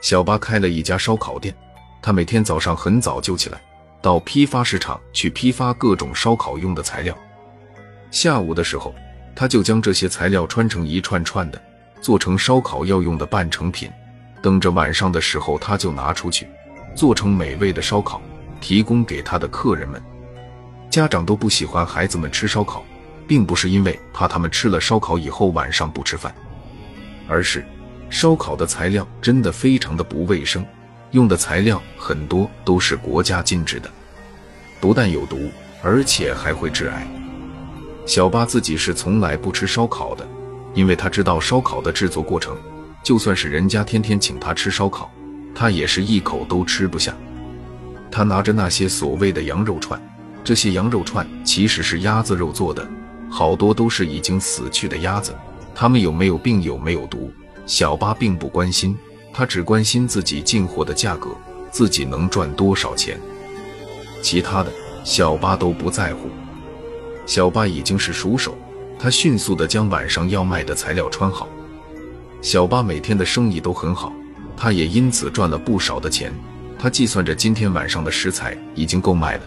小巴开了一家烧烤店，他每天早上很早就起来，到批发市场去批发各种烧烤用的材料。下午的时候，他就将这些材料穿成一串串的，做成烧烤要用的半成品。等着晚上的时候，他就拿出去，做成美味的烧烤，提供给他的客人们。家长都不喜欢孩子们吃烧烤，并不是因为怕他们吃了烧烤以后晚上不吃饭，而是烧烤的材料真的非常的不卫生，用的材料很多都是国家禁止的，不但有毒，而且还会致癌。小巴自己是从来不吃烧烤的，因为他知道烧烤的制作过程。就算是人家天天请他吃烧烤，他也是一口都吃不下。他拿着那些所谓的羊肉串，这些羊肉串其实是鸭子肉做的，好多都是已经死去的鸭子，它们有没有病，有没有毒，小巴并不关心，他只关心自己进货的价格，自己能赚多少钱，其他的小巴都不在乎。小巴已经是熟手，他迅速地将晚上要卖的材料穿好。小巴每天的生意都很好，他也因此赚了不少的钱。他计算着今天晚上的食材已经够卖了，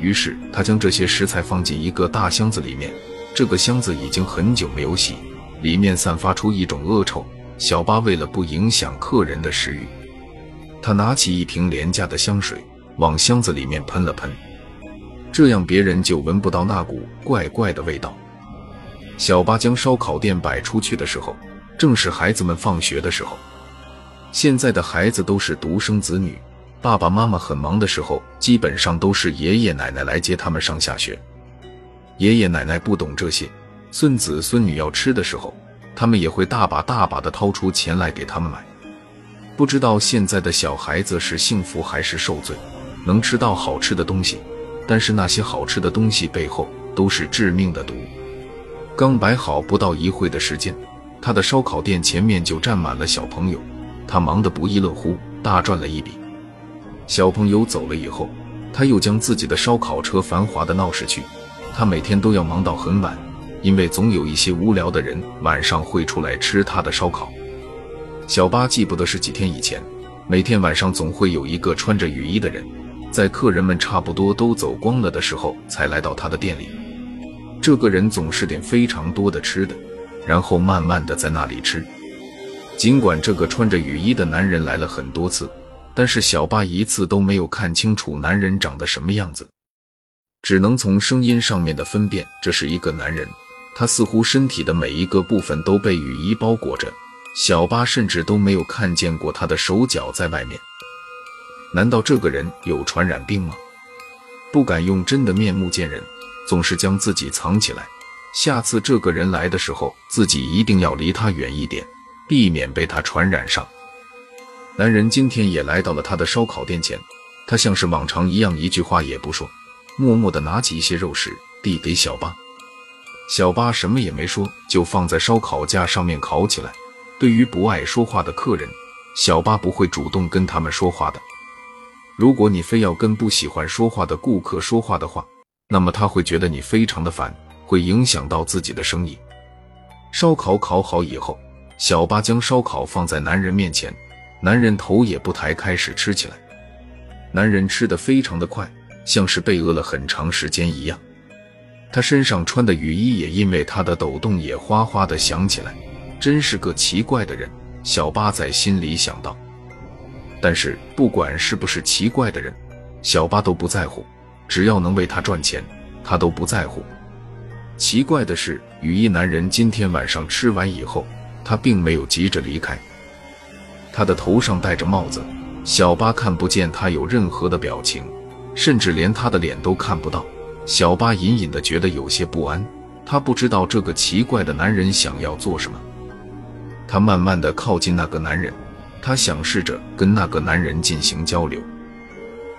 于是他将这些食材放进一个大箱子里面。这个箱子已经很久没有洗，里面散发出一种恶臭。小巴为了不影响客人的食欲，他拿起一瓶廉价的香水往箱子里面喷了喷，这样别人就闻不到那股怪怪的味道。小巴将烧烤店摆出去的时候。正是孩子们放学的时候，现在的孩子都是独生子女，爸爸妈妈很忙的时候，基本上都是爷爷奶奶来接他们上下学。爷爷奶奶不懂这些，孙子孙女要吃的时候，他们也会大把大把的掏出钱来给他们买。不知道现在的小孩子是幸福还是受罪，能吃到好吃的东西，但是那些好吃的东西背后都是致命的毒。刚摆好不到一会的时间。他的烧烤店前面就站满了小朋友，他忙得不亦乐乎，大赚了一笔。小朋友走了以后，他又将自己的烧烤车繁华的闹市区。他每天都要忙到很晚，因为总有一些无聊的人晚上会出来吃他的烧烤。小巴记不得是几天以前，每天晚上总会有一个穿着雨衣的人，在客人们差不多都走光了的时候才来到他的店里。这个人总是点非常多的吃的。然后慢慢的在那里吃。尽管这个穿着雨衣的男人来了很多次，但是小巴一次都没有看清楚男人长得什么样子，只能从声音上面的分辨这是一个男人。他似乎身体的每一个部分都被雨衣包裹着，小巴甚至都没有看见过他的手脚在外面。难道这个人有传染病吗？不敢用真的面目见人，总是将自己藏起来。下次这个人来的时候，自己一定要离他远一点，避免被他传染上。男人今天也来到了他的烧烤店前，他像是往常一样，一句话也不说，默默地拿起一些肉食递给小巴。小巴什么也没说，就放在烧烤架上面烤起来。对于不爱说话的客人，小巴不会主动跟他们说话的。如果你非要跟不喜欢说话的顾客说话的话，那么他会觉得你非常的烦。会影响到自己的生意。烧烤烤好以后，小巴将烧烤放在男人面前，男人头也不抬，开始吃起来。男人吃得非常的快，像是被饿了很长时间一样。他身上穿的雨衣也因为他的抖动也哗哗的响起来，真是个奇怪的人。小巴在心里想到。但是不管是不是奇怪的人，小巴都不在乎，只要能为他赚钱，他都不在乎。奇怪的是，雨衣男人今天晚上吃完以后，他并没有急着离开。他的头上戴着帽子，小巴看不见他有任何的表情，甚至连他的脸都看不到。小巴隐隐的觉得有些不安，他不知道这个奇怪的男人想要做什么。他慢慢的靠近那个男人，他想试着跟那个男人进行交流。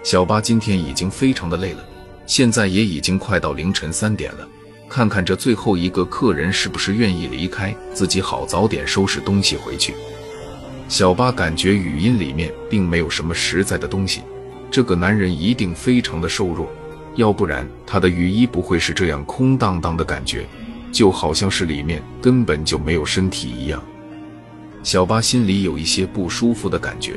小巴今天已经非常的累了，现在也已经快到凌晨三点了。看看这最后一个客人是不是愿意离开，自己好早点收拾东西回去。小巴感觉语音里面并没有什么实在的东西，这个男人一定非常的瘦弱，要不然他的雨衣不会是这样空荡荡的感觉，就好像是里面根本就没有身体一样。小巴心里有一些不舒服的感觉，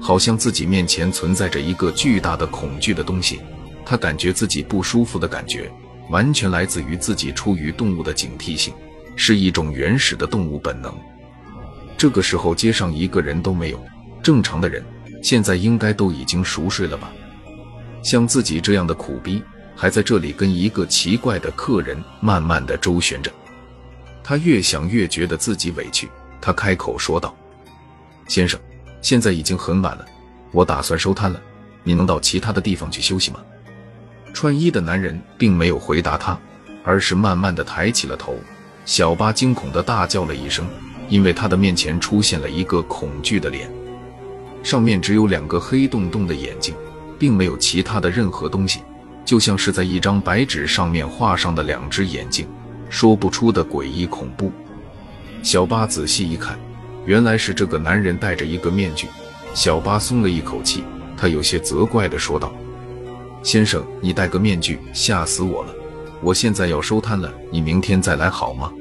好像自己面前存在着一个巨大的恐惧的东西。他感觉自己不舒服的感觉，完全来自于自己出于动物的警惕性，是一种原始的动物本能。这个时候街上一个人都没有，正常的人现在应该都已经熟睡了吧？像自己这样的苦逼，还在这里跟一个奇怪的客人慢慢的周旋着。他越想越觉得自己委屈，他开口说道：“先生，现在已经很晚了，我打算收摊了，你能到其他的地方去休息吗？”穿衣的男人并没有回答他，而是慢慢的抬起了头。小巴惊恐的大叫了一声，因为他的面前出现了一个恐惧的脸，上面只有两个黑洞洞的眼睛，并没有其他的任何东西，就像是在一张白纸上面画上的两只眼睛，说不出的诡异恐怖。小巴仔细一看，原来是这个男人戴着一个面具。小巴松了一口气，他有些责怪的说道。先生，你戴个面具吓死我了！我现在要收摊了，你明天再来好吗？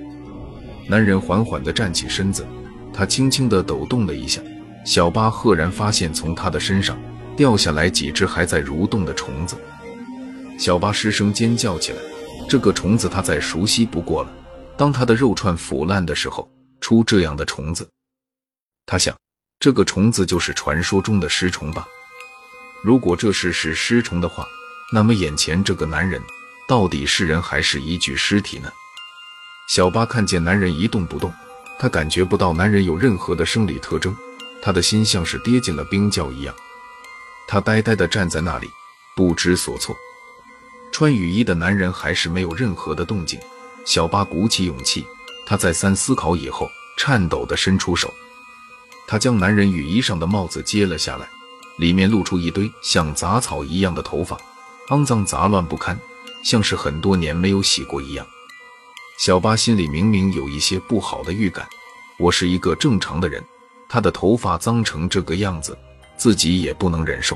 男人缓缓地站起身子，他轻轻地抖动了一下，小巴赫然发现从他的身上掉下来几只还在蠕动的虫子。小巴失声尖叫起来，这个虫子他再熟悉不过了。当他的肉串腐烂的时候，出这样的虫子，他想，这个虫子就是传说中的尸虫吧。如果这是是尸虫的话，那么眼前这个男人到底是人还是一具尸体呢？小巴看见男人一动不动，他感觉不到男人有任何的生理特征，他的心像是跌进了冰窖一样。他呆呆地站在那里，不知所措。穿雨衣的男人还是没有任何的动静。小巴鼓起勇气，他再三思考以后，颤抖地伸出手，他将男人雨衣上的帽子揭了下来。里面露出一堆像杂草一样的头发，肮脏杂乱不堪，像是很多年没有洗过一样。小巴心里明明有一些不好的预感，我是一个正常的人，他的头发脏成这个样子，自己也不能忍受。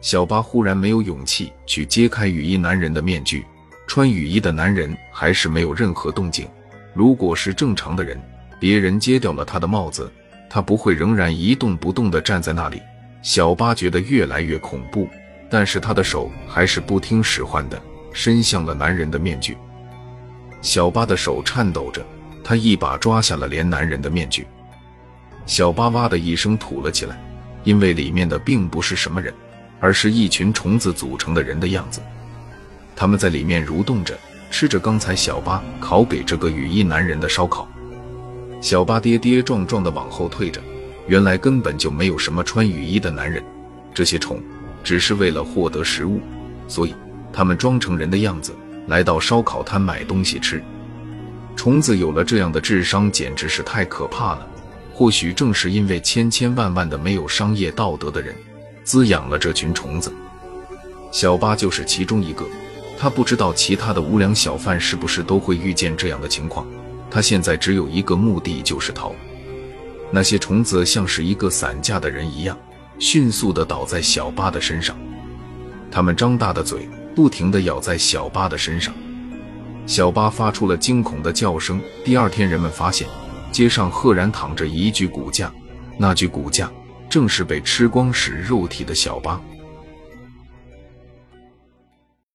小巴忽然没有勇气去揭开雨衣男人的面具，穿雨衣的男人还是没有任何动静。如果是正常的人，别人揭掉了他的帽子，他不会仍然一动不动地站在那里。小巴觉得越来越恐怖，但是他的手还是不听使唤的伸向了男人的面具。小巴的手颤抖着，他一把抓下了连男人的面具。小巴哇的一声吐了起来，因为里面的并不是什么人，而是一群虫子组成的人的样子。他们在里面蠕动着，吃着刚才小巴烤给这个雨衣男人的烧烤。小巴跌跌撞撞地往后退着。原来根本就没有什么穿雨衣的男人，这些虫只是为了获得食物，所以他们装成人的样子来到烧烤摊买东西吃。虫子有了这样的智商，简直是太可怕了。或许正是因为千千万万的没有商业道德的人滋养了这群虫子，小巴就是其中一个。他不知道其他的无良小贩是不是都会遇见这样的情况。他现在只有一个目的，就是逃。那些虫子像是一个散架的人一样，迅速地倒在小巴的身上。他们张大的嘴，不停地咬在小巴的身上。小巴发出了惊恐的叫声。第二天，人们发现街上赫然躺着一具骨架，那具骨架正是被吃光时肉体的小八。